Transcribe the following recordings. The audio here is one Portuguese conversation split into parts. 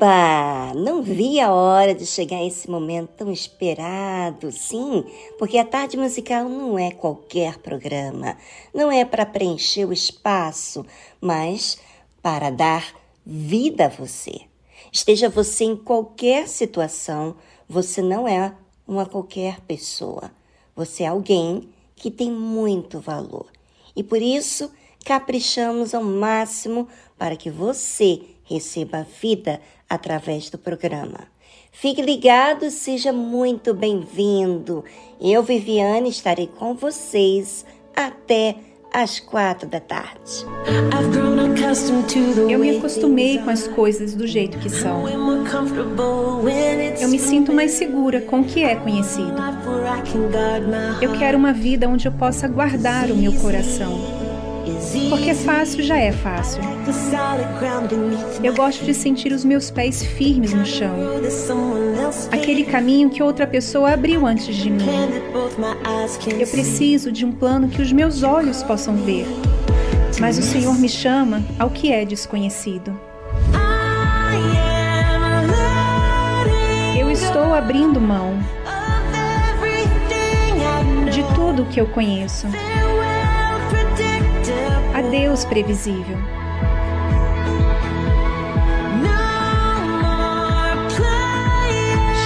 Oba! Não vi a hora de chegar esse momento tão esperado, sim, porque a tarde musical não é qualquer programa, não é para preencher o espaço, mas para dar vida a você. Esteja você em qualquer situação, você não é uma qualquer pessoa. Você é alguém que tem muito valor. E por isso, caprichamos ao máximo para que você receba vida através do programa. Fique ligado, seja muito bem-vindo. Eu, Viviane, estarei com vocês até às quatro da tarde. Eu me acostumei com as coisas do jeito que são. Eu me sinto mais segura com o que é conhecido. Eu quero uma vida onde eu possa guardar o meu coração porque fácil já é fácil. Eu gosto de sentir os meus pés firmes no chão. Aquele caminho que outra pessoa abriu antes de mim. Eu preciso de um plano que os meus olhos possam ver. Mas o Senhor me chama ao que é desconhecido. Eu estou abrindo mão de tudo o que eu conheço. Adeus previsível.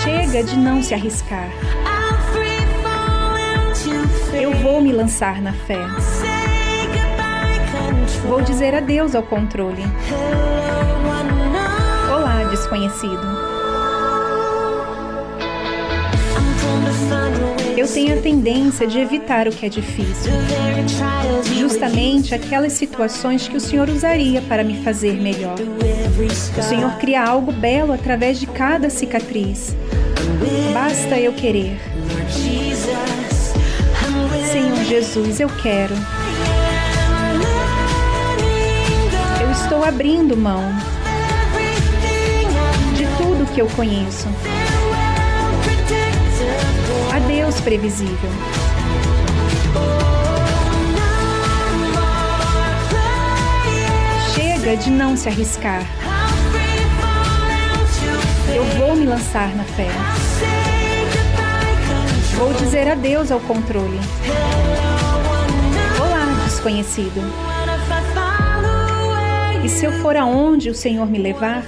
Chega de não se arriscar. Eu vou me lançar na fé. Vou dizer adeus ao controle. Olá, desconhecido. Eu tenho a tendência de evitar o que é difícil. Justamente aquelas situações que o Senhor usaria para me fazer melhor. O Senhor cria algo belo através de cada cicatriz. Basta eu querer. Senhor Jesus, eu quero. Eu estou abrindo mão de tudo que eu conheço. Previsível. Chega de não se arriscar. Eu vou me lançar na fé. Vou dizer adeus ao controle. Olá, desconhecido. E se eu for aonde o Senhor me levar?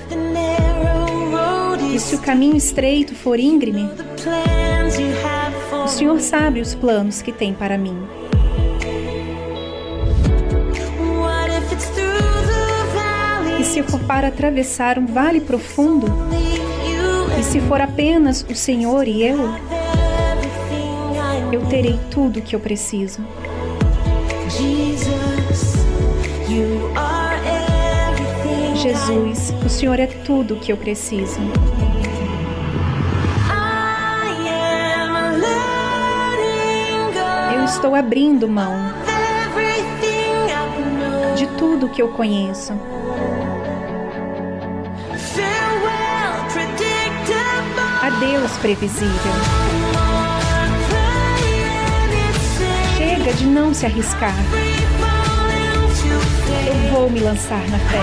E se o caminho estreito for íngreme? O Senhor sabe os planos que tem para mim. E se for para atravessar um vale profundo? E se for apenas o Senhor e eu? Eu terei tudo o que eu preciso. Jesus, o Senhor é tudo o que eu preciso. Estou abrindo mão de tudo que eu conheço. Adeus, previsível. Chega de não se arriscar. Eu vou me lançar na fé.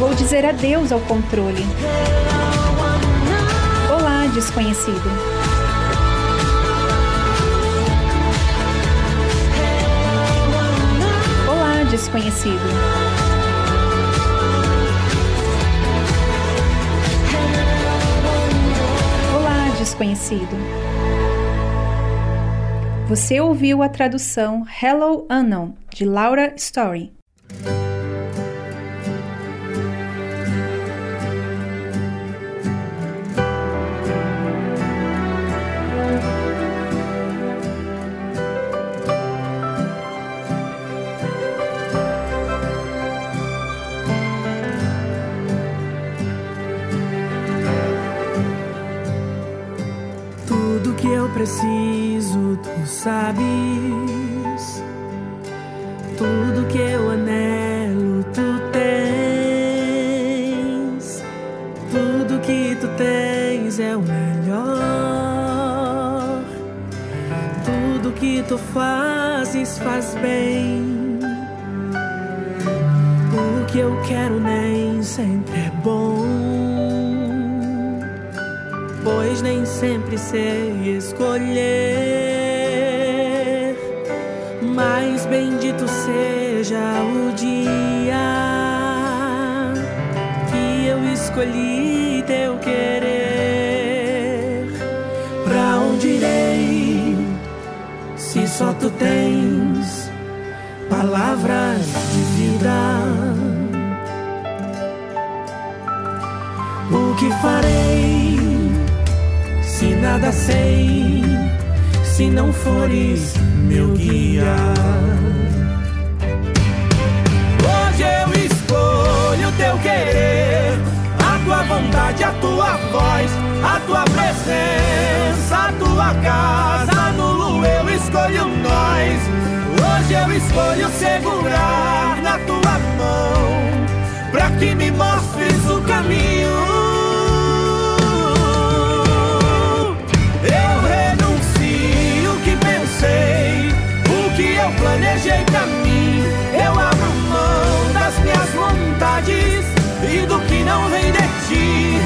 Vou dizer adeus ao controle. Olá, desconhecido. Desconhecido. Olá, desconhecido. Você ouviu a tradução Hello Unknown de Laura Story. Hoje eu escolho segurar na tua mão, pra que me mostres o caminho. planejei pra mim. Eu abro mão das minhas vontades e do que não vem de ti.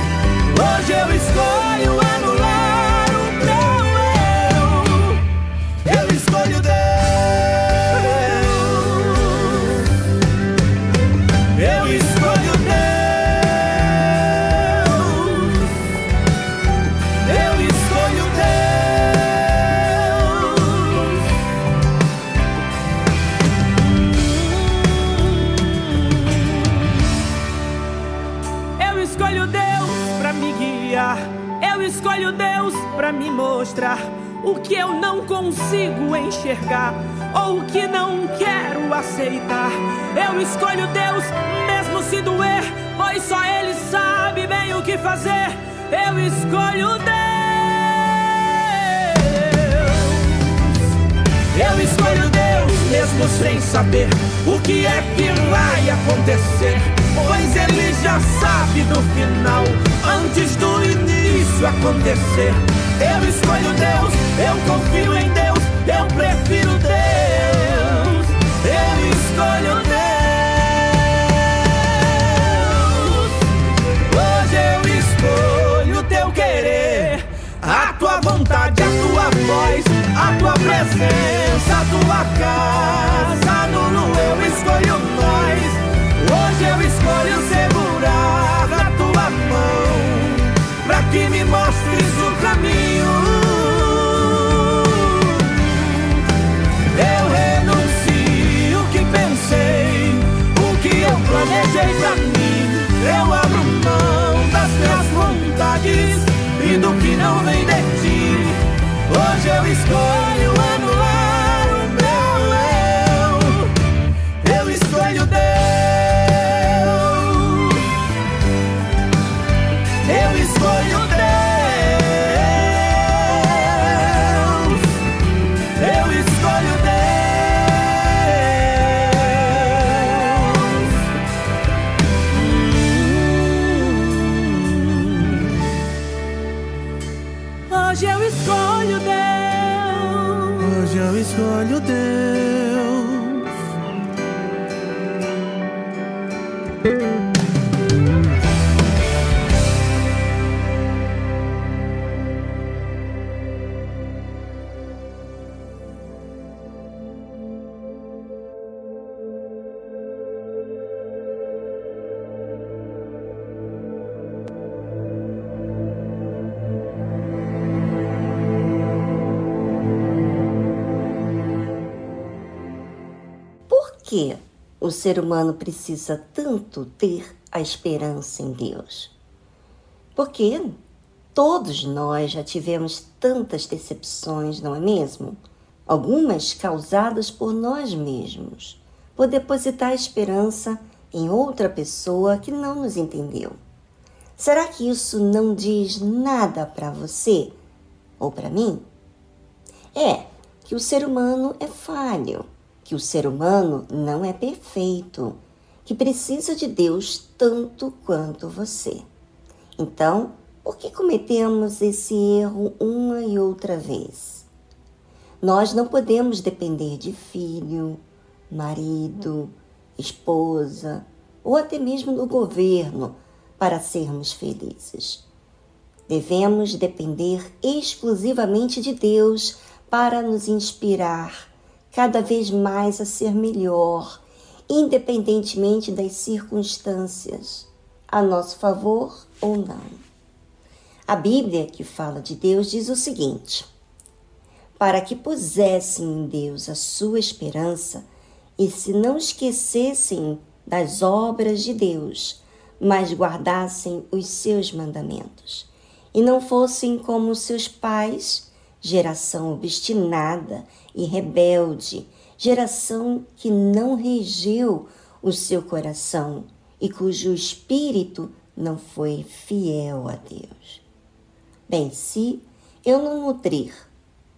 Hoje eu escolho que eu não consigo enxergar ou o que não quero aceitar. Eu escolho Deus, mesmo se doer, pois só Ele sabe bem o que fazer. Eu escolho Deus. Eu escolho Deus, mesmo sem saber o que é que vai acontecer. Pois Ele já sabe do final, antes do início acontecer. Eu escolho Deus, eu confio em Deus, eu prefiro Deus. Eu escolho Deus. Hoje eu escolho teu querer, a tua vontade, a tua voz, a tua presença, a tua casa. Nulo eu escolho nós. Hoje eu escolho segurar a tua mão, pra que me mostres o caminho. Eu renuncio o que pensei, o que eu planejei pra mim. Eu abro mão das minhas vontades e do que não vem de ti. Hoje eu escolho que o ser humano precisa tanto ter a esperança em Deus? Porque todos nós já tivemos tantas decepções, não é mesmo? Algumas causadas por nós mesmos, por depositar a esperança em outra pessoa que não nos entendeu. Será que isso não diz nada para você ou para mim? É que o ser humano é falho, que o ser humano não é perfeito, que precisa de Deus tanto quanto você. Então, por que cometemos esse erro uma e outra vez? Nós não podemos depender de filho, marido, esposa ou até mesmo do governo para sermos felizes. Devemos depender exclusivamente de Deus para nos inspirar cada vez mais a ser melhor, independentemente das circunstâncias, a nosso favor ou não. A Bíblia, que fala de Deus, diz o seguinte: para que pusessem em Deus a sua esperança e se não esquecessem das obras de Deus, mas guardassem os seus mandamentos, e não fossem como seus pais, geração obstinada e rebelde, geração que não regeu o seu coração e cujo espírito não foi fiel a Deus. Bem, se eu não nutrir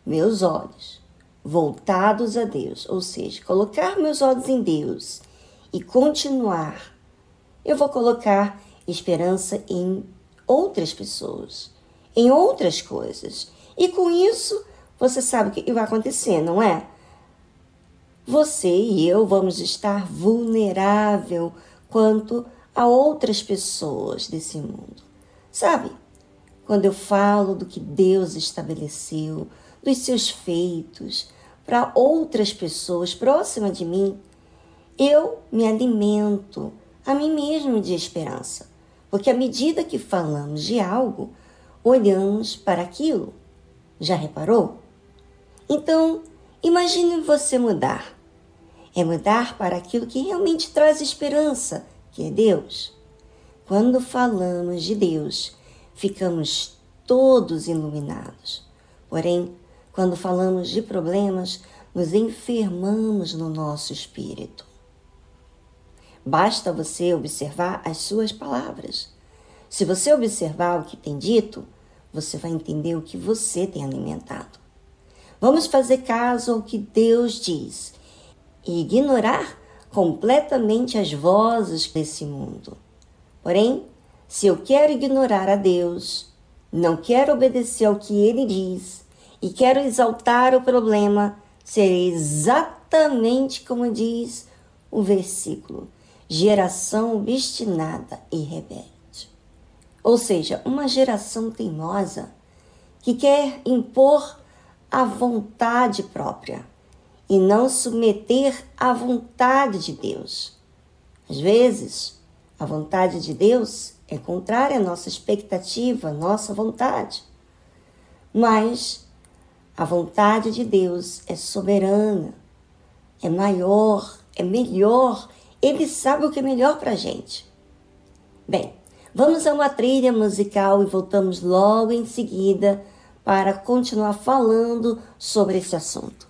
meus olhos voltados a Deus, ou seja, colocar meus olhos em Deus e continuar, eu vou colocar esperança em outras pessoas, em outras coisas. E com isso, você sabe o que vai acontecer, não é? Você e eu vamos estar vulnerável quanto a outras pessoas desse mundo. Sabe? Quando eu falo do que Deus estabeleceu, dos seus feitos para outras pessoas próximas de mim, eu me alimento a mim mesmo de esperança, porque à medida que falamos de algo, olhamos para aquilo. Já reparou? Então, imagine você mudar. É mudar para aquilo que realmente traz esperança, que é Deus. Quando falamos de Deus, ficamos todos iluminados, Porém, quando falamos de problemas, nos enfermamos no nosso espírito. Basta você observar as suas palavras. Se você observar o que tem dito, você vai entender o que você tem alimentado. Vamos fazer caso ao que Deus diz e ignorar completamente as vozes desse mundo. Porém, se eu quero ignorar a Deus, não quero obedecer ao que ele diz e quero exaltar o problema, serei exatamente como diz o versículo: geração obstinada e rebelde. Ou seja, uma geração teimosa que quer impor a vontade própria e não submeter à vontade de Deus. Às vezes, a vontade de Deus é contrária à nossa expectativa, à nossa vontade. Mas a vontade de Deus é soberana, é maior, é melhor. Ele sabe o que é melhor para a gente. Bem, vamos a uma trilha musical e voltamos logo em seguida para continuar falando sobre esse assunto.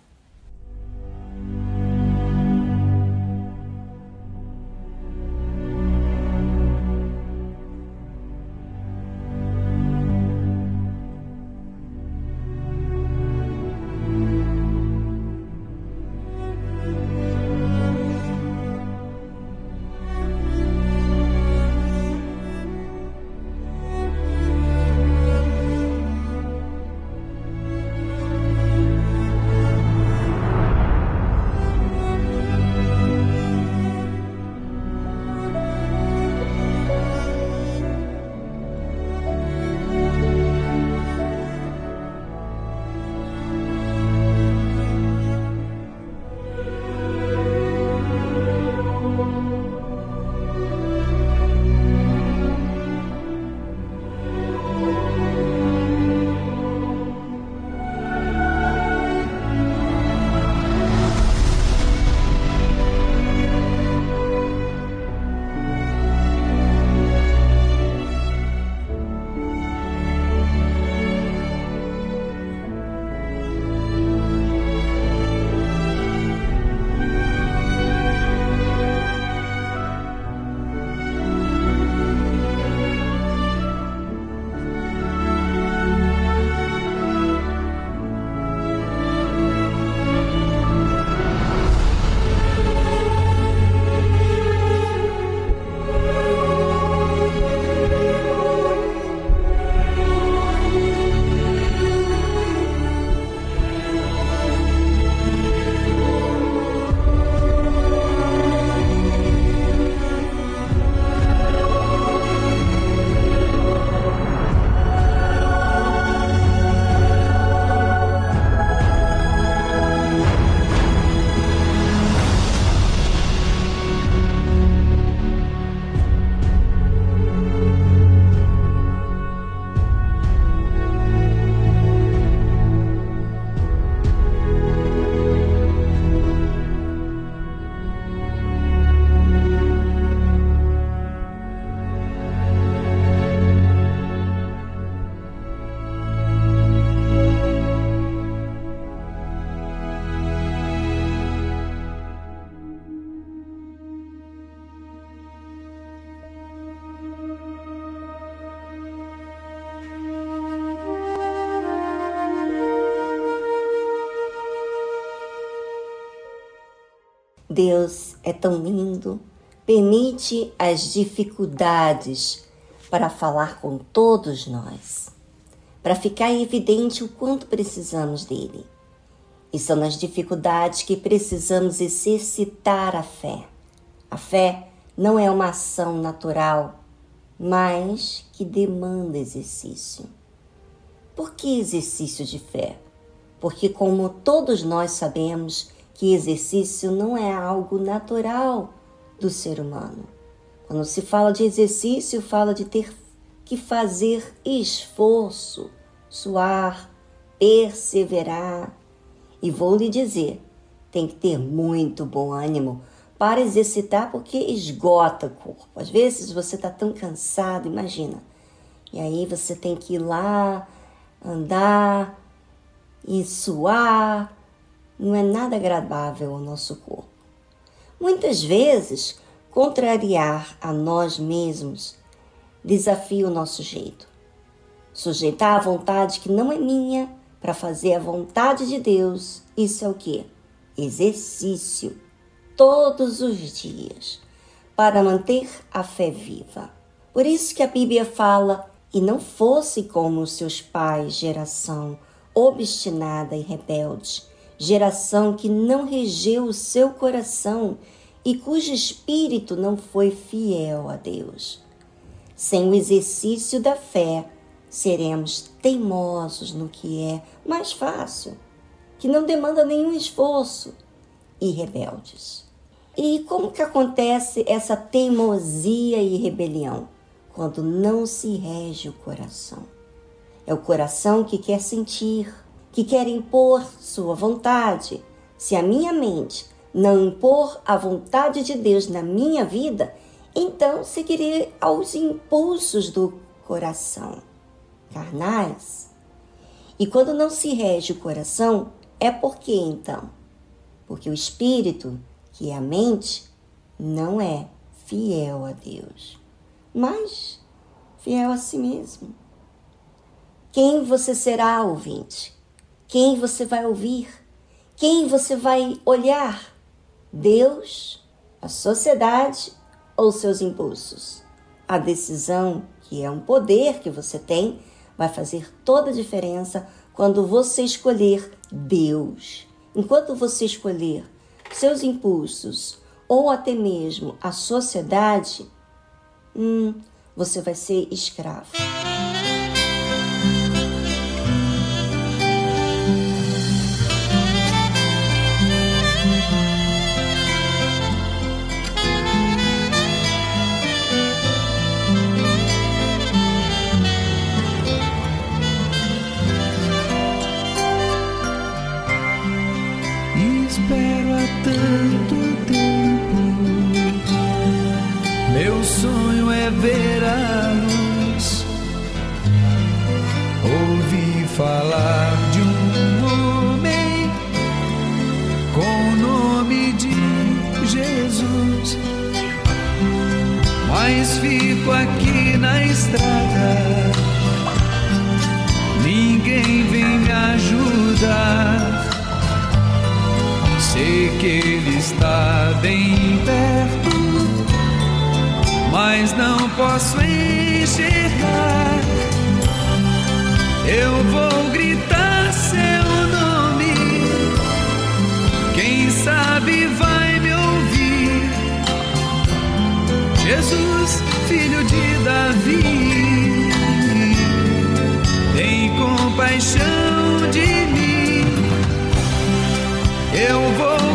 Deus é tão lindo, permite as dificuldades para falar com todos nós, para ficar evidente o quanto precisamos dele. E são nas dificuldades que precisamos exercitar a fé. A fé não é uma ação natural, mas que demanda exercício. Por que exercício de fé? Porque, como todos nós sabemos, que exercício não é algo natural do ser humano. Quando se fala de exercício, fala de ter que fazer esforço, suar, perseverar. E vou lhe dizer, tem que ter muito bom ânimo para exercitar porque esgota o corpo. Às vezes você está tão cansado, imagina. E aí você tem que ir lá, andar, e suar não é nada agradável ao nosso corpo. Muitas vezes, contrariar a nós mesmos desafia o nosso jeito. Sujeitar a vontade que não é minha para fazer a vontade de Deus, isso é o que? Exercício todos os dias para manter a fé viva. Por isso que a Bíblia fala: e não fosse como os seus pais, geração obstinada e rebelde, geração que não regeu o seu coração e cujo espírito não foi fiel a Deus. Sem o exercício da fé, seremos teimosos no que é mais fácil, que não demanda nenhum esforço, e rebeldes. E como que acontece essa teimosia e rebelião? Quando não se rege o coração. É o coração que quer sentir, que quer impor sua vontade. Se a minha mente não impor a vontade de Deus na minha vida, então seguirei aos impulsos do coração, carnais. E quando não se rege o coração, é porque então? Porque o espírito, que é a mente, não é fiel a Deus, mas fiel a si mesmo. Quem você será, ouvinte? Quem você vai ouvir? Quem você vai olhar? Deus, a sociedade ou seus impulsos? A decisão, que é um poder que você tem, vai fazer toda a diferença quando você escolher Deus. Enquanto você escolher seus impulsos ou até mesmo a sociedade, hum, você vai ser escravo. Falar de um homem com o nome de Jesus. Mas fico aqui na estrada, ninguém vem me ajudar. Sei que ele está bem perto, mas não posso enxergar eu vou gritar seu nome. Quem sabe vai me ouvir. Jesus, filho de Davi, tem compaixão de mim. Eu vou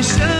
myself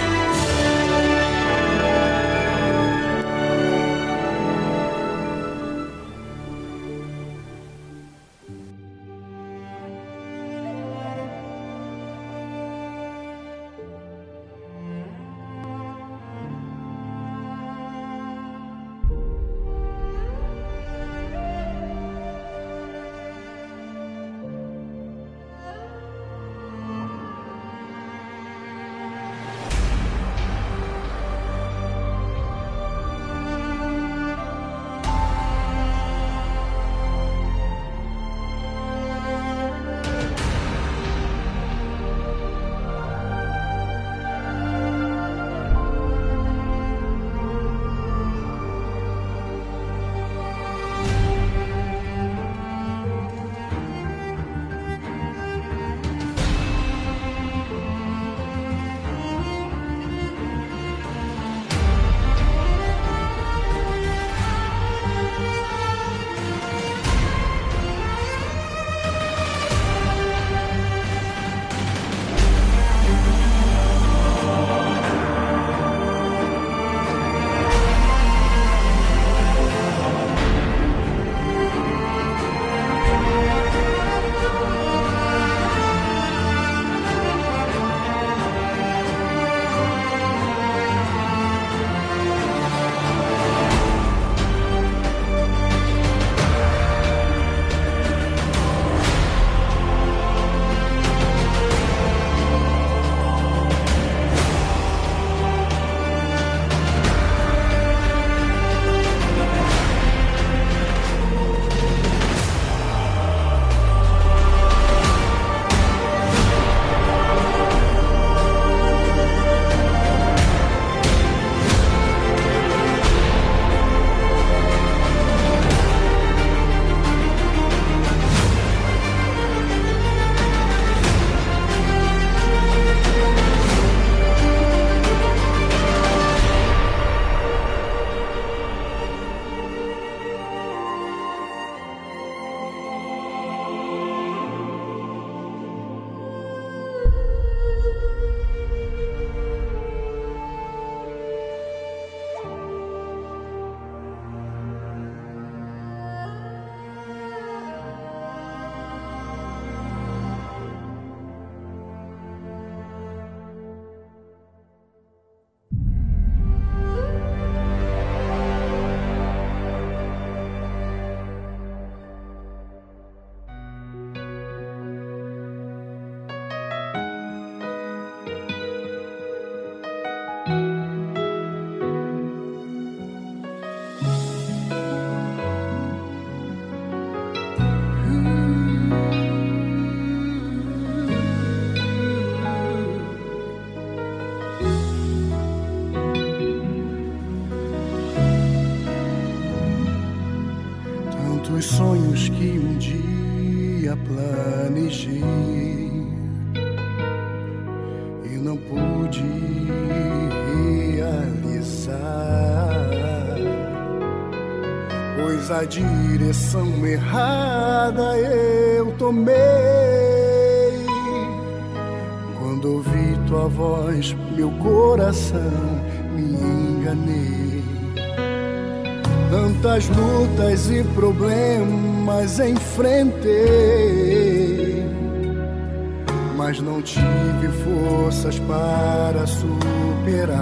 A direção errada eu tomei. Quando ouvi tua voz, meu coração me enganei. Tantas lutas e problemas enfrentei, mas não tive forças para superar.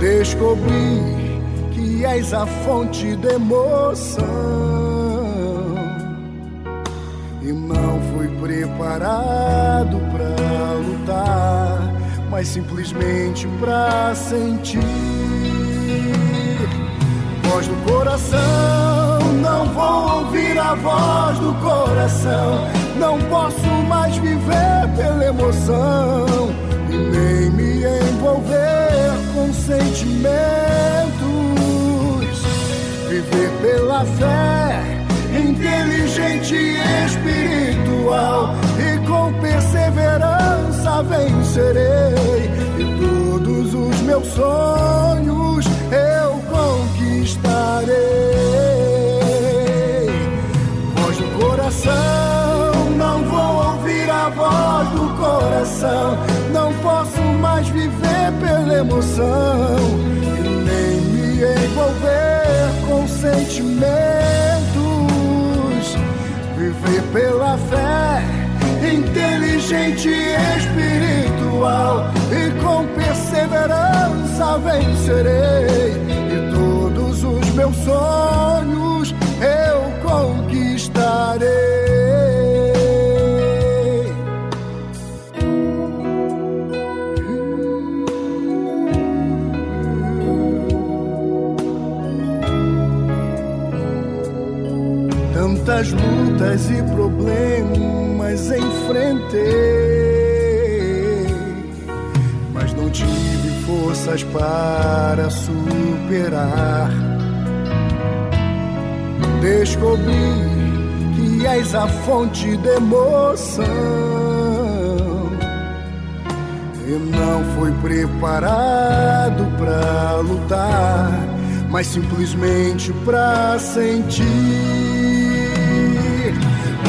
Descobri que és a fonte da emoção e não fui preparado para lutar, mas simplesmente para sentir voz do coração. Não vou ouvir a voz do coração. Não posso mais viver pela emoção e nem me envolver com sentimentos. Viver pela fé, inteligente e espiritual. E com perseverança vencerei. E todos os meus sonhos eu conquistarei. Voz do coração, não vou ouvir a voz do coração. Não posso mais viver pela emoção e nem me envolver sentimentos. Viver pela fé, inteligente e espiritual, e com perseverança vencerei meus sonhos eu conquistarei. Tantas lutas e problemas enfrentei, mas não tive forças para superar descobri que és a fonte de emoção. E não fui preparado para lutar, mas simplesmente para sentir.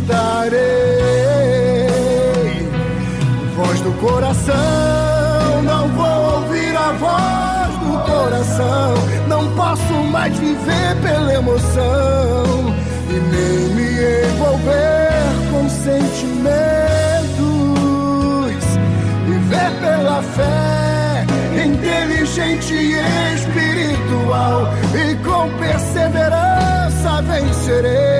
conquistarei. Voz do coração, não vou ouvir a voz do coração não posso mais viver pela emoção e nem me envolver com sentimentos. Viver pela fé, inteligente e espiritual, e com perseverança vencerei.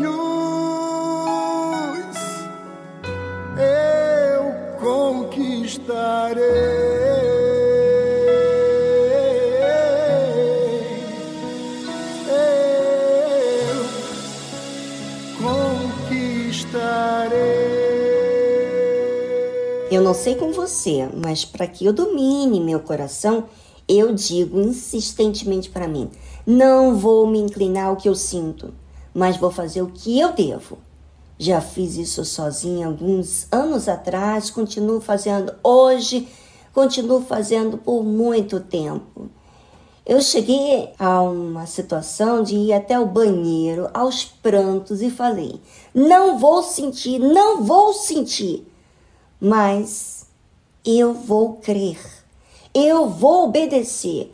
não sei com você, mas para que eu domine meu coração, eu digo insistentemente para mim: não vou me inclinar ao que eu sinto, mas vou fazer o que eu devo. Já fiz isso sozinha alguns anos atrás, continuo fazendo hoje, continuo fazendo por muito tempo. Eu cheguei a uma situação de ir até o banheiro aos prantos e falei: não vou sentir, não vou sentir mas eu vou crer, eu vou obedecer,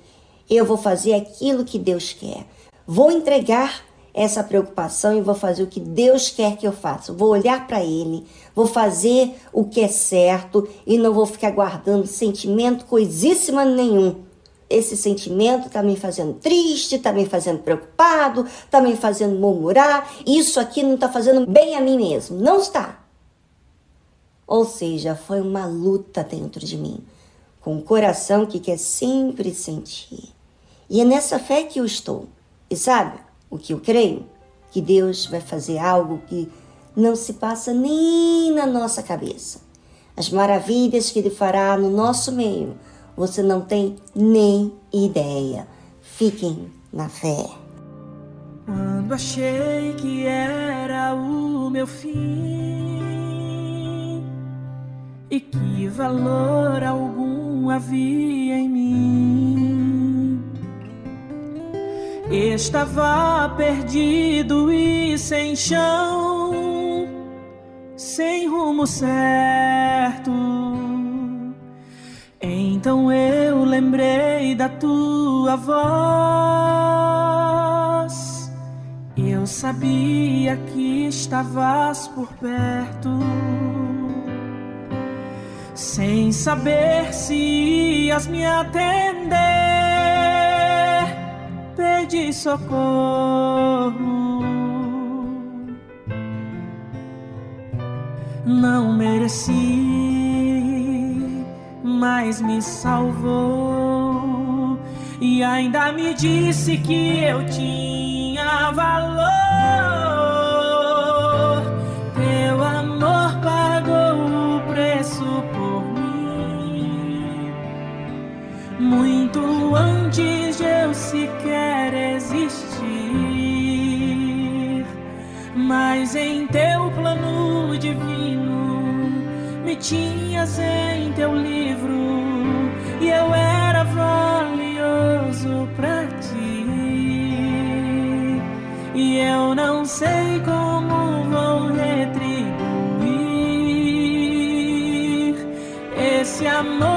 eu vou fazer aquilo que Deus quer, vou entregar essa preocupação e vou fazer o que Deus quer que eu faça. Vou olhar para Ele, vou fazer o que é certo e não vou ficar guardando sentimento coisíssima nenhum. Esse sentimento está me fazendo triste, está me fazendo preocupado, está me fazendo murmurar. Isso aqui não está fazendo bem a mim mesmo. Não está. Ou seja, foi uma luta dentro de mim, com o um coração que quer sempre sentir. E é nessa fé que eu estou. E sabe o que eu creio? Que Deus vai fazer algo que não se passa nem na nossa cabeça. As maravilhas que Ele fará no nosso meio, você não tem nem ideia. Fiquem na fé. Quando achei que era o meu fim e que valor algum havia em mim, estava perdido e sem chão, sem rumo certo. Então eu lembrei da tua voz. Eu sabia que estavas por perto. Sem saber se ias me atender, pedi socorro. Não mereci, mas me salvou e ainda me disse que eu tinha valor. Sequer existir. Mas em teu plano divino me tinhas em teu livro e eu era valioso pra ti. E eu não sei como vou retribuir esse amor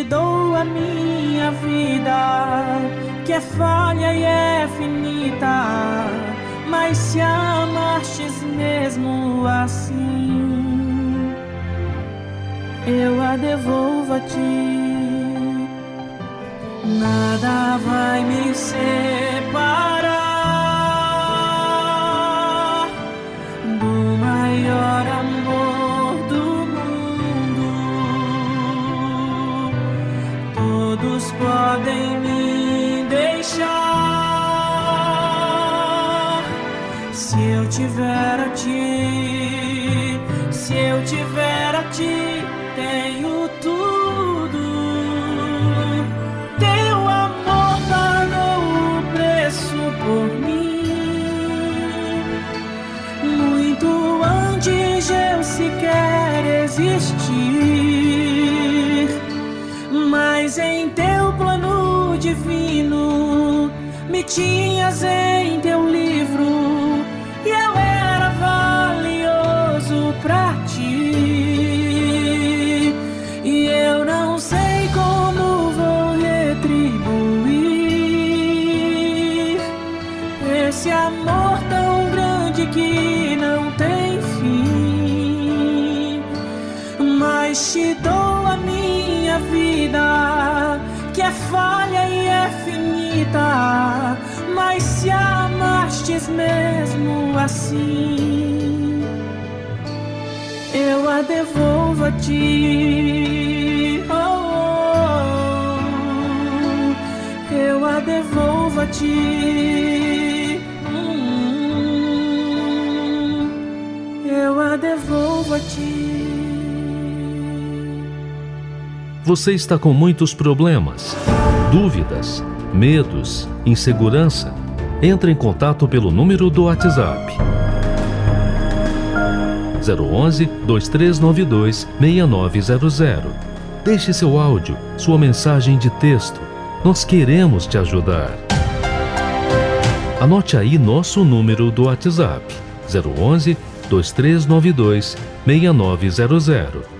te dou a minha vida, que é falha e é finita. Mas se amastes mesmo assim, eu a devolvo a ti. Nada vai me separar Se eu tiver a ti, se eu tiver a ti, tenho tudo. Teu amor pagou o preço por mim, muito antes de eu sequer existir. Mas em teu plano divino me tinhas em mesmo assim, eu a devolvo a ti. Oh, oh, eu a devolvo a ti. Hum, eu a devolvo a ti. Você está com muitos problemas, dúvidas, medos, insegurança? Entre em contato pelo número do WhatsApp 011 2392 6900. Deixe seu áudio, sua mensagem de texto. Nós queremos te ajudar. Anote aí nosso número do WhatsApp 011 2392 6900.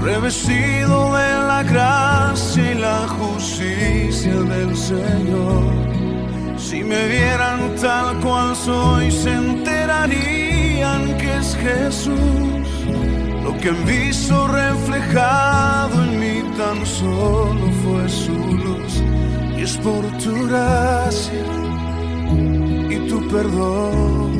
revestido de la gracia y la justicia del Señor. Si me vieran tal cual soy, se enterarían que es Jesús, lo que han visto reflejado en mí tan solo fue su luz, y es por tu gracia y tu perdón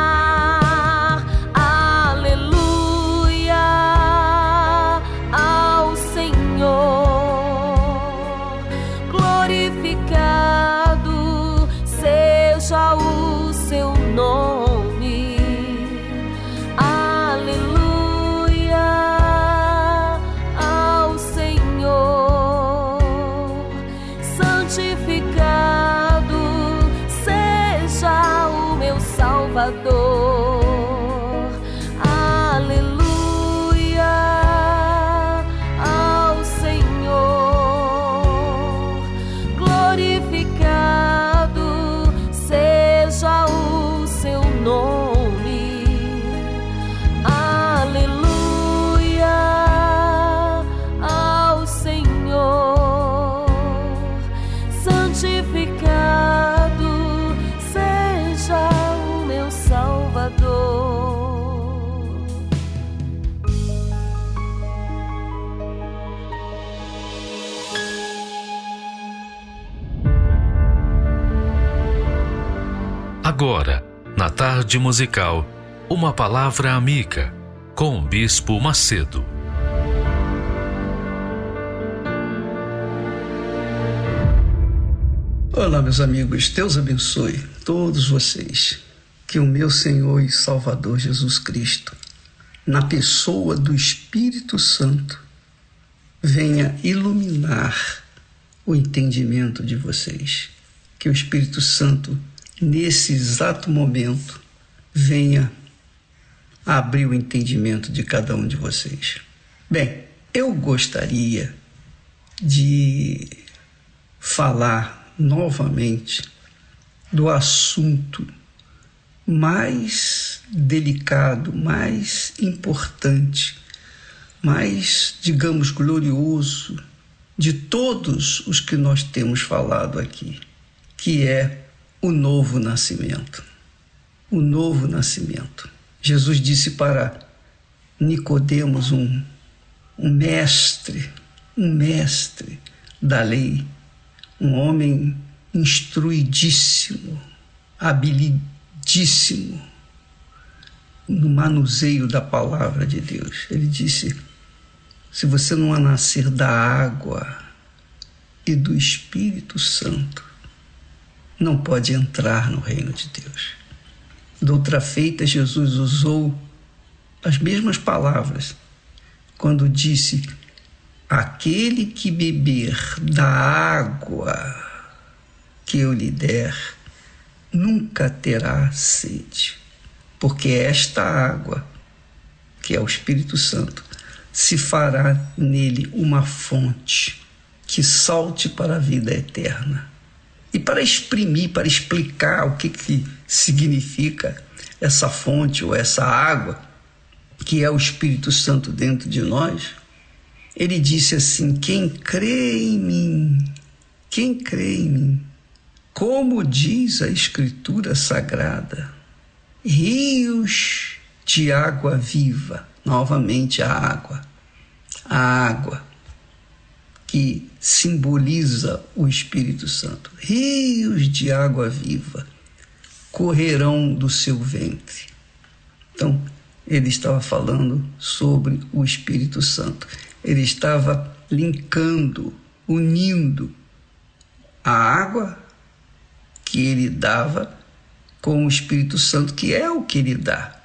Tarde musical, uma palavra amiga com o Bispo Macedo. Olá, meus amigos, Deus abençoe todos vocês. Que o meu Senhor e Salvador Jesus Cristo, na pessoa do Espírito Santo, venha iluminar o entendimento de vocês. Que o Espírito Santo nesse exato momento, venha abrir o entendimento de cada um de vocês. Bem, eu gostaria de falar novamente do assunto mais delicado, mais importante, mais, digamos, glorioso de todos os que nós temos falado aqui, que é o novo nascimento. O novo nascimento. Jesus disse para Nicodemos, um, um mestre, um mestre da lei, um homem instruidíssimo, habilidíssimo no manuseio da palavra de Deus. Ele disse: se você não nascer da água e do Espírito Santo, não pode entrar no reino de Deus. Doutra feita, Jesus usou as mesmas palavras quando disse: Aquele que beber da água que eu lhe der, nunca terá sede, porque esta água que é o Espírito Santo, se fará nele uma fonte que salte para a vida eterna. E para exprimir, para explicar o que, que significa essa fonte ou essa água, que é o Espírito Santo dentro de nós, ele disse assim: Quem crê em mim, quem crê em mim, como diz a Escritura Sagrada, rios de água viva, novamente a água, a água que simboliza o Espírito Santo, rios de água viva correrão do seu ventre. Então, ele estava falando sobre o Espírito Santo. Ele estava linkando, unindo a água que ele dava com o Espírito Santo, que é o que ele dá.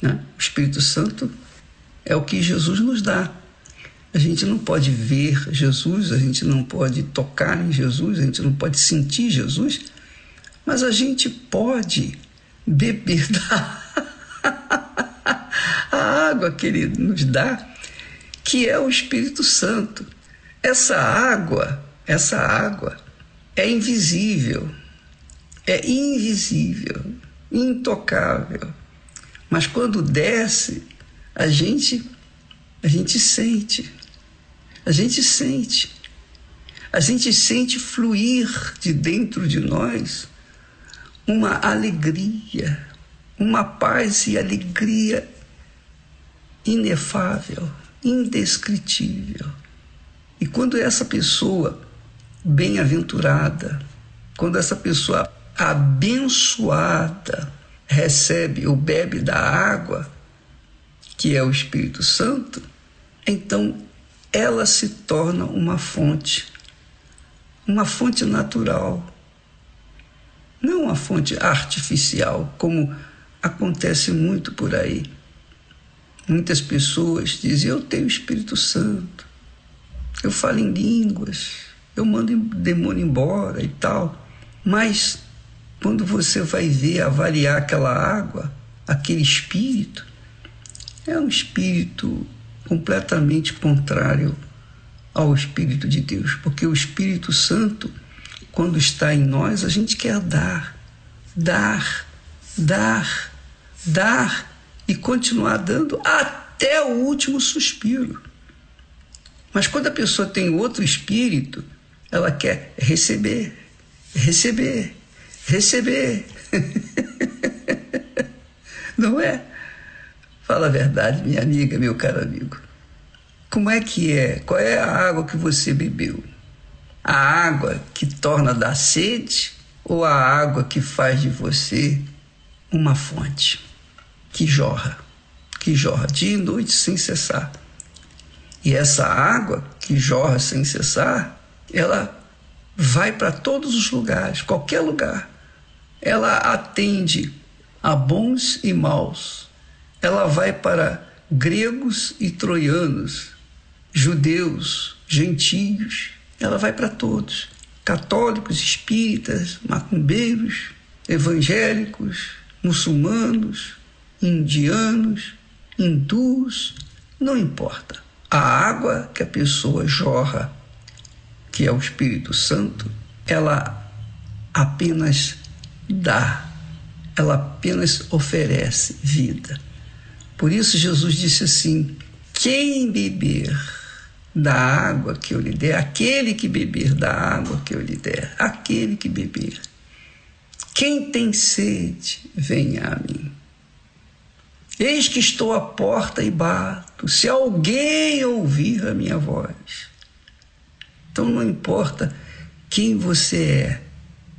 Né? O Espírito Santo é o que Jesus nos dá. A gente não pode ver Jesus, a gente não pode tocar em Jesus, a gente não pode sentir Jesus, mas a gente pode beber da a água que ele nos dá, que é o Espírito Santo. Essa água, essa água é invisível, é invisível, intocável. Mas quando desce, a gente a gente sente. A gente sente. A gente sente fluir de dentro de nós uma alegria, uma paz e alegria inefável, indescritível. E quando essa pessoa bem-aventurada, quando essa pessoa abençoada recebe ou bebe da água, que é o Espírito Santo, então ela se torna uma fonte, uma fonte natural, não uma fonte artificial, como acontece muito por aí. Muitas pessoas dizem: Eu tenho o Espírito Santo, eu falo em línguas, eu mando demônio embora e tal. Mas quando você vai ver, avaliar aquela água, aquele espírito, é um espírito completamente contrário ao Espírito de Deus, porque o Espírito Santo, quando está em nós, a gente quer dar, dar, dar, dar e continuar dando até o último suspiro. Mas quando a pessoa tem outro espírito, ela quer receber, receber, receber. Não é? Fala a verdade, minha amiga, meu caro amigo. Como é que é? Qual é a água que você bebeu? A água que torna da sede ou a água que faz de você uma fonte que jorra, que jorra dia e noite sem cessar? E essa água que jorra sem cessar, ela vai para todos os lugares, qualquer lugar. Ela atende a bons e maus ela vai para gregos e troianos, judeus, gentios, ela vai para todos, católicos, espíritas, macumbeiros, evangélicos, muçulmanos, indianos, hindus, não importa. A água que a pessoa jorra, que é o Espírito Santo, ela apenas dá, ela apenas oferece vida. Por isso Jesus disse assim: quem beber da água que eu lhe der, aquele que beber da água que eu lhe der, aquele que beber. Quem tem sede, venha a mim. Eis que estou à porta e bato. Se alguém ouvir a minha voz. Então não importa quem você é,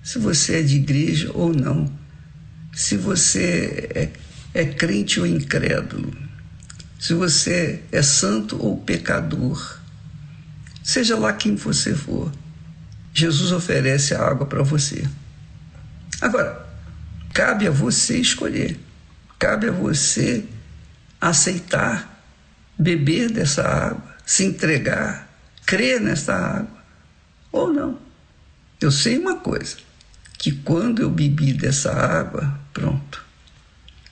se você é de igreja ou não, se você é é crente ou incrédulo, se você é santo ou pecador, seja lá quem você for, Jesus oferece a água para você. Agora, cabe a você escolher, cabe a você aceitar, beber dessa água, se entregar, crer nessa água, ou não. Eu sei uma coisa, que quando eu bebi dessa água, pronto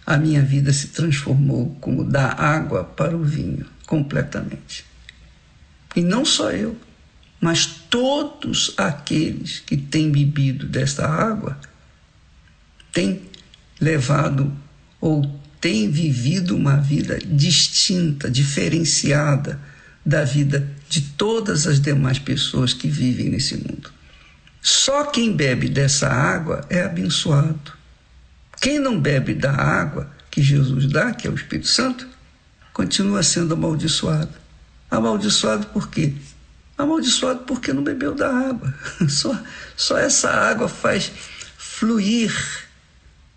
a minha vida se transformou como da água para o vinho, completamente. E não só eu, mas todos aqueles que têm bebido desta água têm levado ou têm vivido uma vida distinta, diferenciada da vida de todas as demais pessoas que vivem nesse mundo. Só quem bebe dessa água é abençoado. Quem não bebe da água que Jesus dá, que é o Espírito Santo, continua sendo amaldiçoado. Amaldiçoado por quê? Amaldiçoado porque não bebeu da água. Só, só essa água faz fluir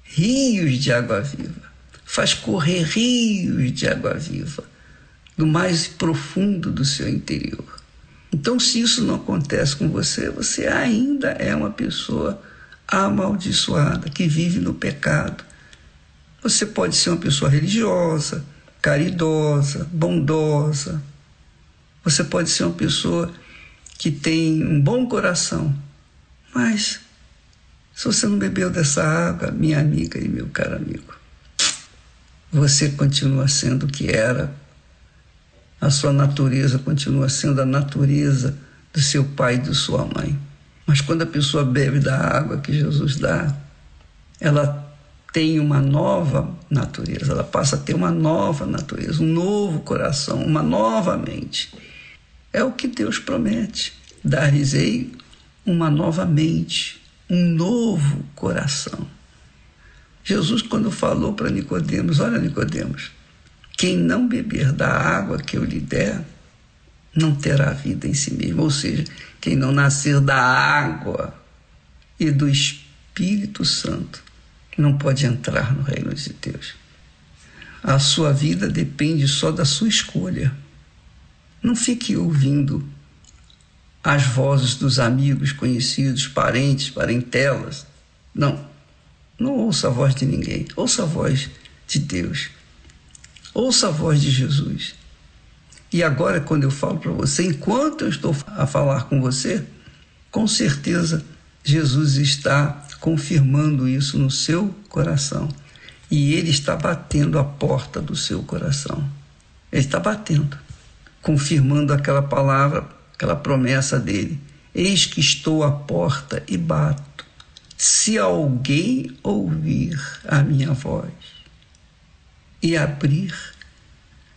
rios de água viva, faz correr rios de água viva do mais profundo do seu interior. Então, se isso não acontece com você, você ainda é uma pessoa amaldiçoada, que vive no pecado. Você pode ser uma pessoa religiosa, caridosa, bondosa. Você pode ser uma pessoa que tem um bom coração. Mas, se você não bebeu dessa água, minha amiga e meu caro amigo, você continua sendo o que era a sua natureza continua sendo a natureza do seu pai e de sua mãe. Mas quando a pessoa bebe da água que Jesus dá, ela tem uma nova natureza, ela passa a ter uma nova natureza, um novo coração, uma nova mente. É o que Deus promete. Dar-lhes-ei uma nova mente, um novo coração. Jesus, quando falou para Nicodemos, olha Nicodemos, quem não beber da água que eu lhe der, não terá vida em si mesmo. Ou seja, quem não nascer da água e do Espírito Santo não pode entrar no reino de Deus. A sua vida depende só da sua escolha. Não fique ouvindo as vozes dos amigos, conhecidos, parentes, parentelas. Não. Não ouça a voz de ninguém. Ouça a voz de Deus. Ouça a voz de Jesus. E agora, quando eu falo para você, enquanto eu estou a falar com você, com certeza Jesus está confirmando isso no seu coração. E ele está batendo a porta do seu coração. Ele está batendo, confirmando aquela palavra, aquela promessa dele. Eis que estou à porta e bato. Se alguém ouvir a minha voz e abrir,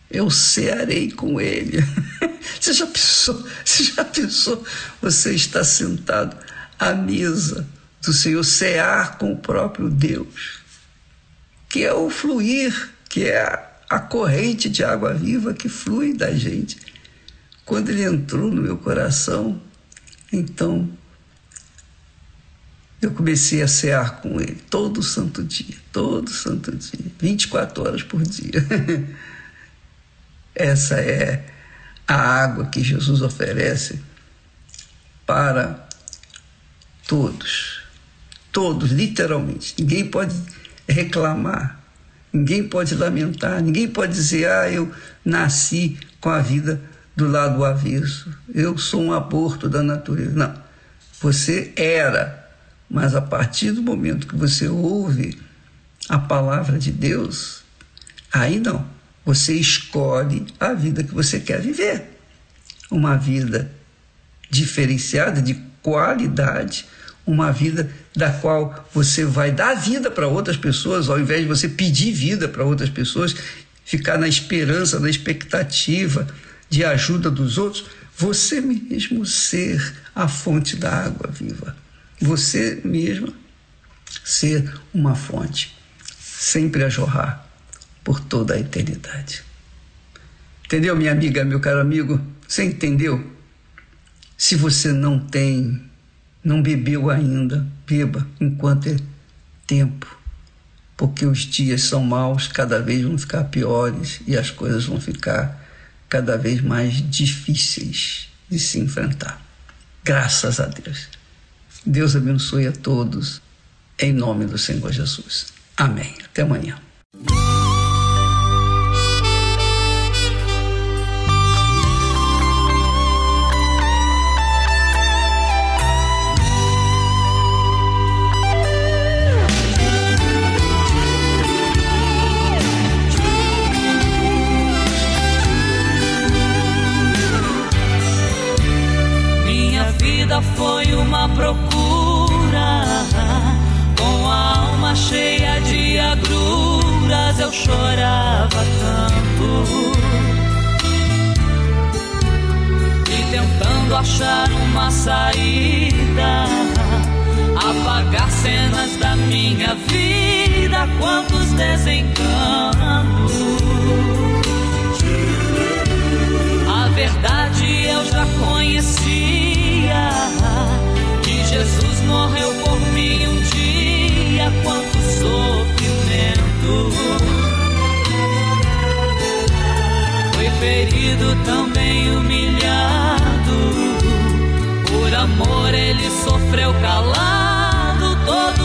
eu cearei com ele. Você já pensou? Você já pensou? Você está sentado à mesa do Senhor, cear com o próprio Deus, que é o fluir, que é a corrente de água viva que flui da gente. Quando ele entrou no meu coração, então eu comecei a cear com ele todo santo dia, todo santo dia, 24 horas por dia. Essa é a água que Jesus oferece para todos. Todos, literalmente. Ninguém pode reclamar, ninguém pode lamentar, ninguém pode dizer, ah, eu nasci com a vida do lado avesso, eu sou um aborto da natureza. Não. Você era mas a partir do momento que você ouve a palavra de Deus, aí não. Você escolhe a vida que você quer viver. Uma vida diferenciada, de qualidade, uma vida da qual você vai dar vida para outras pessoas, ao invés de você pedir vida para outras pessoas, ficar na esperança, na expectativa de ajuda dos outros, você mesmo ser a fonte da água viva. Você mesma ser uma fonte, sempre a jorrar por toda a eternidade. Entendeu, minha amiga, meu caro amigo? Você entendeu? Se você não tem, não bebeu ainda, beba enquanto é tempo, porque os dias são maus, cada vez vão ficar piores e as coisas vão ficar cada vez mais difíceis de se enfrentar. Graças a Deus. Deus abençoe a todos, em nome do Senhor Jesus. Amém. Até amanhã. chorava tanto. E tentando achar uma saída, apagar cenas da minha vida, quantos desencantos. A verdade eu já conhecia, que Jesus morreu por mim um dia, quanto sofrimento. ferido, também humilhado. Por amor ele sofreu calado todo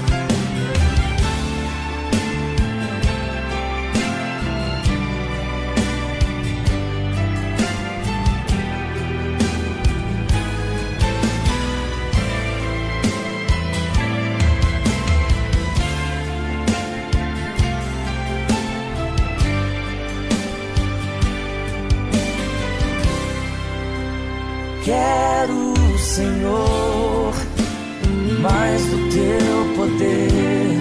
Senhor, mais do teu poder.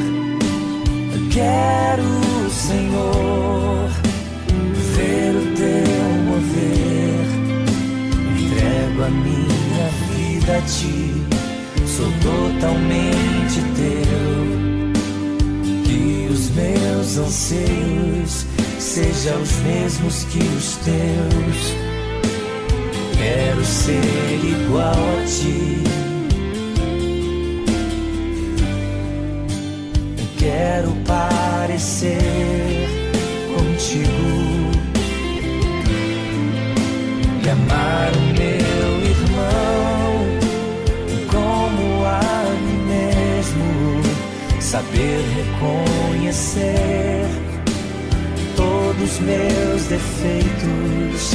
Quero, Senhor, ver o teu mover. Entrego a minha vida a ti, sou totalmente teu. Que os meus anseios sejam os mesmos que os teus. Quero ser igual a ti. Quero parecer contigo e amar o meu irmão como a mim mesmo. saber reconhecer todos meus defeitos,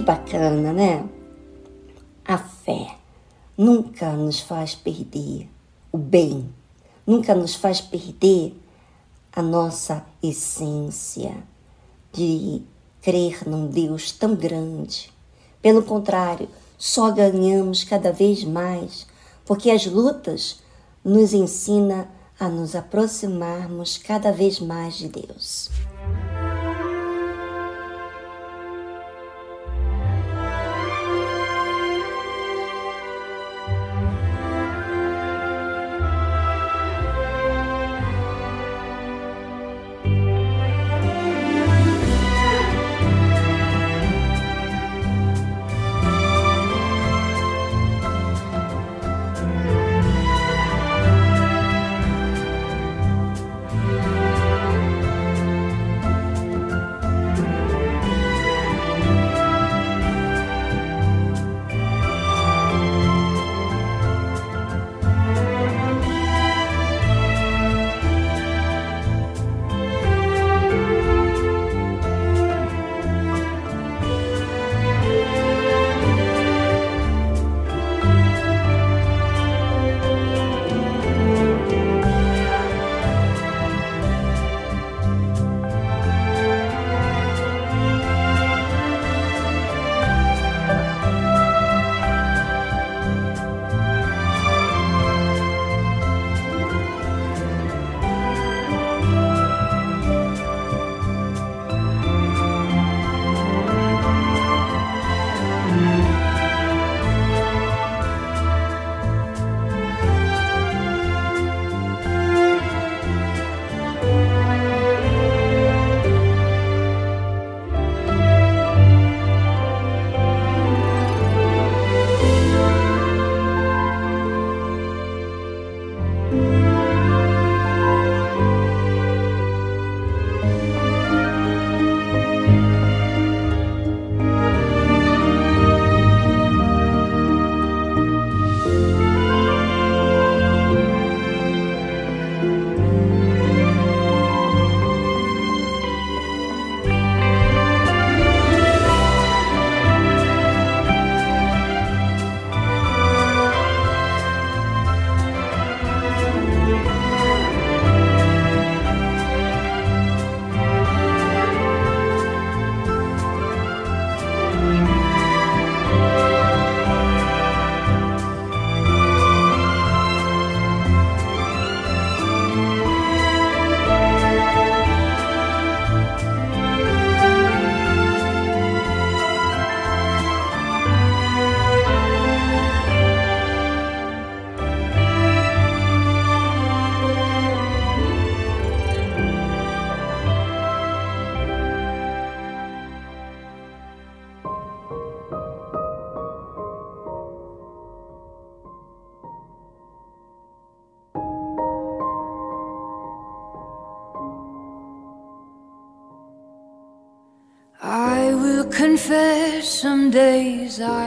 Que bacana, né? A fé nunca nos faz perder o bem, nunca nos faz perder a nossa essência de crer num Deus tão grande. Pelo contrário, só ganhamos cada vez mais, porque as lutas nos ensinam a nos aproximarmos cada vez mais de Deus.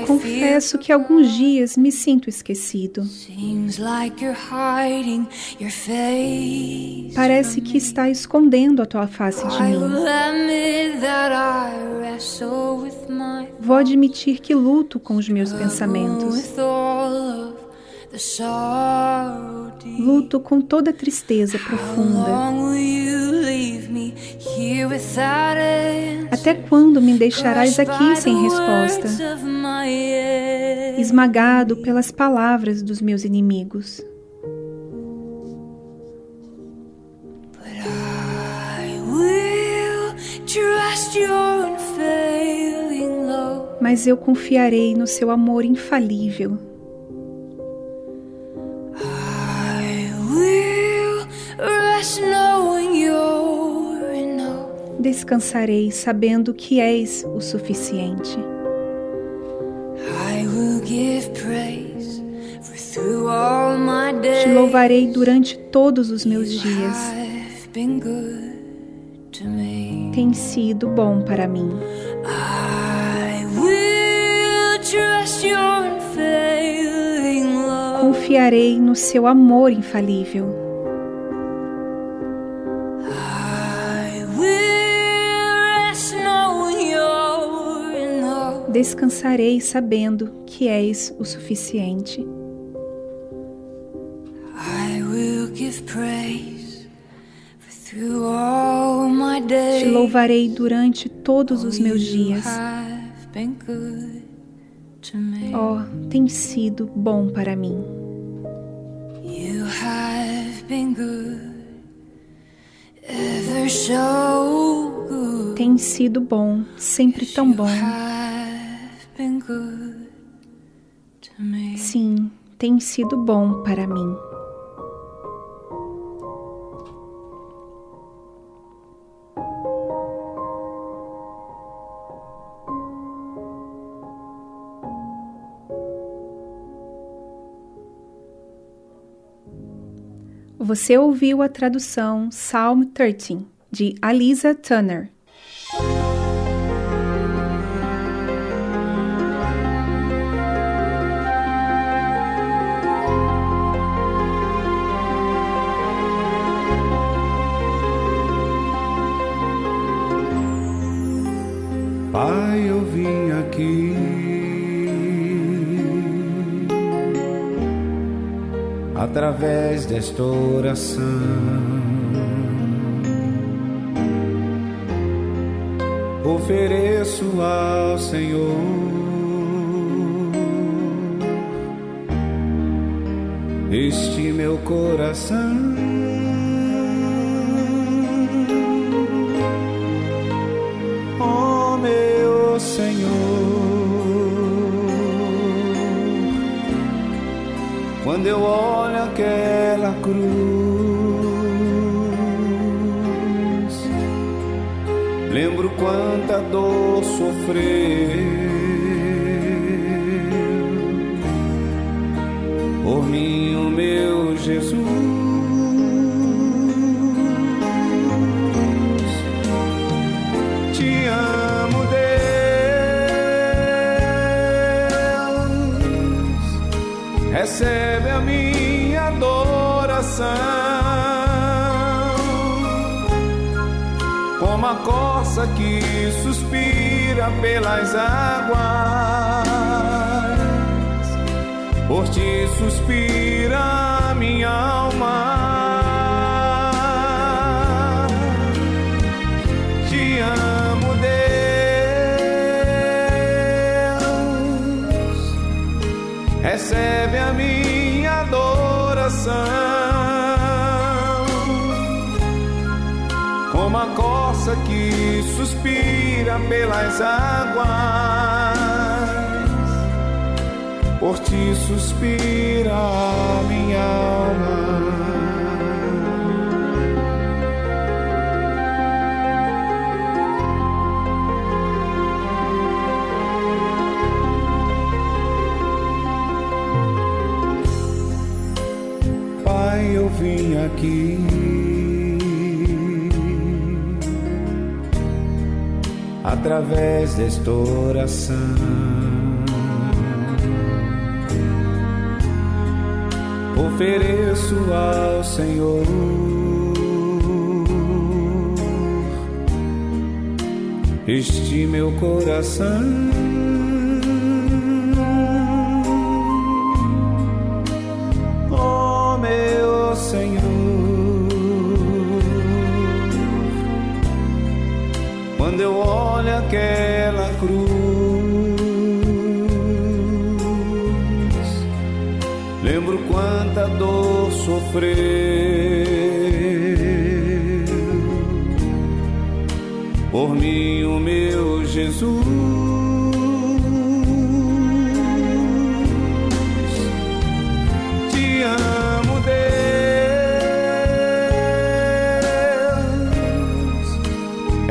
Confesso que alguns dias me sinto esquecido. Parece que está escondendo a tua face de mim. Vou admitir que luto com os meus pensamentos. Luto com toda tristeza profunda. Até quando me deixarás aqui sem resposta? Esmagado pelas palavras dos meus inimigos. mas eu confiarei no seu amor infalível. Descansarei sabendo que és o suficiente. Te louvarei durante todos os meus dias. Tem sido bom para mim. Confiarei no seu amor infalível. Descansarei sabendo que és o suficiente. Te louvarei durante todos os meus dias. Oh, tem sido bom para mim. Tem sido bom, sempre tão bom. Sim, tem sido bom para mim. Você ouviu a tradução Psalm 13 de Alisa Turner. Através desta oração. Ofereço ao Senhor este meu coração. Senhor, quando eu olho aquela cruz, lembro quanta dor sofreu por mim, o meu Jesus. Recebe a minha adoração. Como a corça que suspira pelas águas, por ti suspira minha alma. Recebe a minha adoração. Como a corça que suspira pelas águas, por ti suspira a minha alma. Vim aqui através desta oração. Ofereço ao Senhor este meu coração. Eu olho aquela cruz, lembro quanta dor sofreu por mim, o meu Jesus.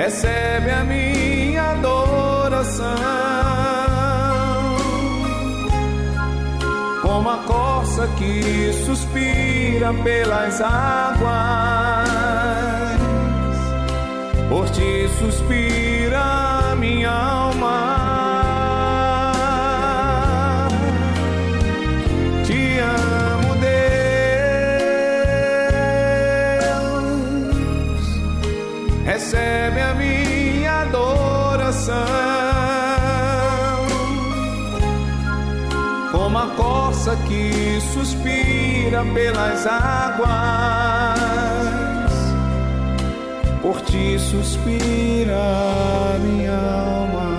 Recebe a minha adoração. Como a corça que suspira pelas águas, por ti suspira corça que suspira pelas águas, por ti suspira minha alma.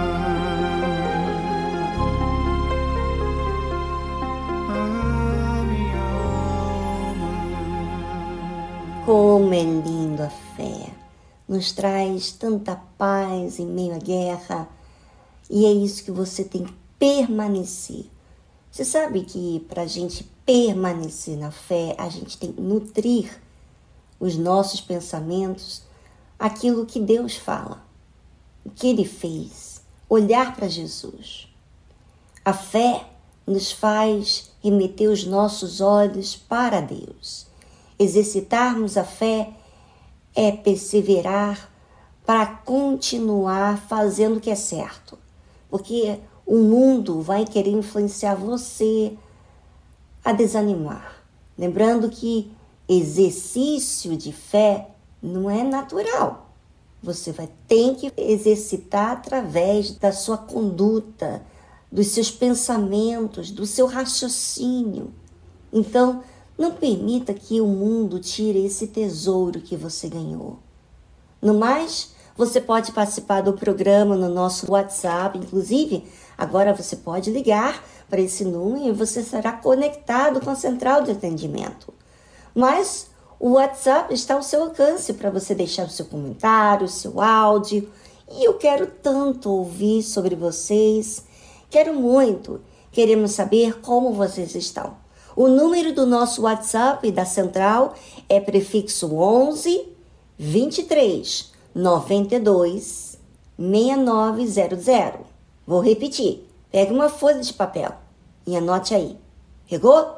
Como é lindo a fé! Nos traz tanta paz em meio à guerra e é isso que você tem que permanecer. Você sabe que para a gente permanecer na fé, a gente tem que nutrir os nossos pensamentos, aquilo que Deus fala, o que Ele fez, olhar para Jesus. A fé nos faz remeter os nossos olhos para Deus. Exercitarmos a fé é perseverar para continuar fazendo o que é certo. Porque o mundo vai querer influenciar você a desanimar. Lembrando que exercício de fé não é natural. Você vai ter que exercitar através da sua conduta, dos seus pensamentos, do seu raciocínio. Então, não permita que o mundo tire esse tesouro que você ganhou. No mais, você pode participar do programa no nosso WhatsApp, inclusive, agora você pode ligar para esse número e você será conectado com a central de atendimento. Mas o WhatsApp está ao seu alcance para você deixar o seu comentário, o seu áudio. E eu quero tanto ouvir sobre vocês. Quero muito. Queremos saber como vocês estão. O número do nosso WhatsApp da central é prefixo 11 23 92 6900. Vou repetir. Pegue uma folha de papel e anote aí. Pegou?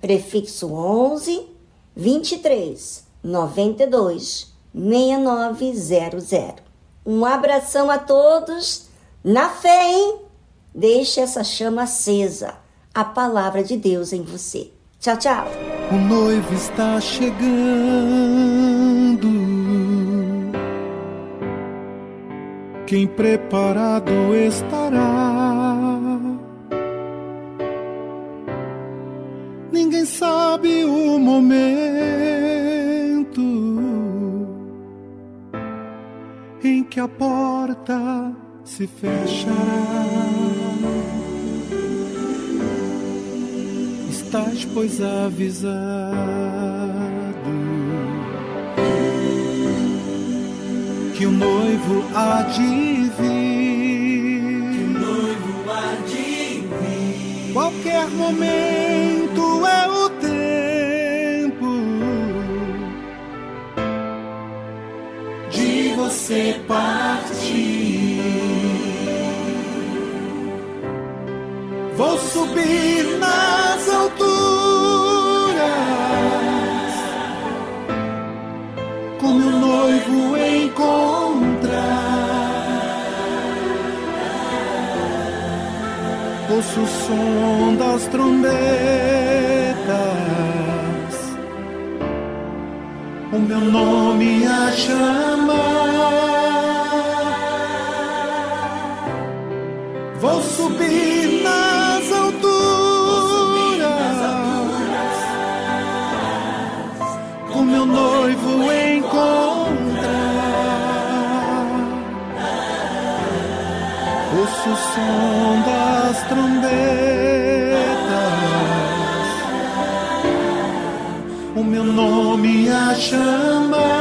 Prefixo 11 23 92 6900. Um abração a todos. Na fé, hein? Deixe essa chama acesa a palavra de Deus em você. Tchau, tchau. O noivo está chegando. Quem preparado estará. Ninguém sabe o momento em que a porta se fechará. estás, pois, avisado que o noivo há de vir. Que o noivo há de vir. Qualquer momento é o tempo de você partir. Vou subir nas alturas com meu noivo encontrar. Ouço o som das trombetas, o meu nome a chamar. Vou subir Ouço o som das trombetas, o meu nome a chamar.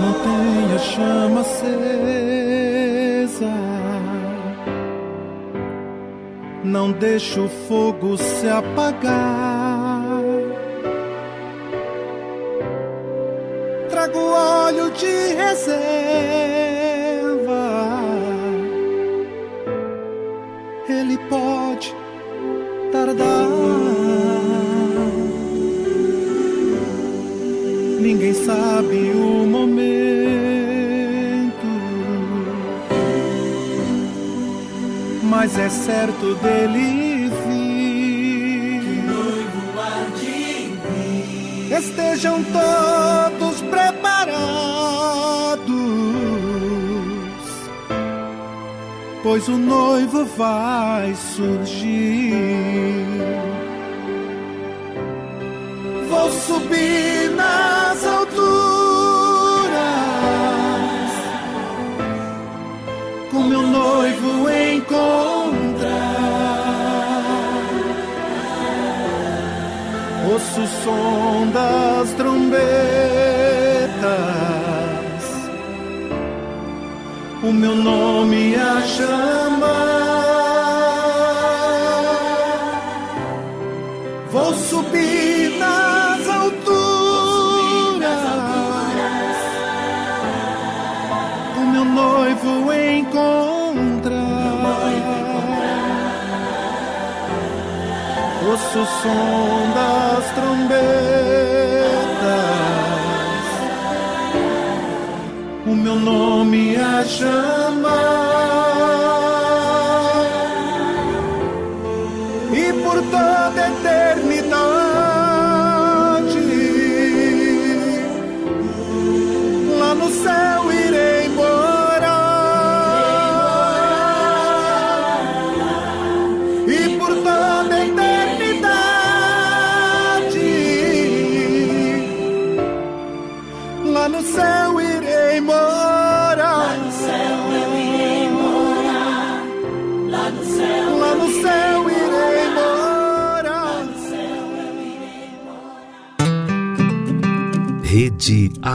Mantenha a chama acesa deixo o fogo se apagar. Trago óleo de reserva. Ele pode certo dele vir. Estejam todos preparados, pois o noivo vai surgir. Vou subir som das trombetas, o meu nome chamar. Ouço o som das trombetas, o meu nome a chamar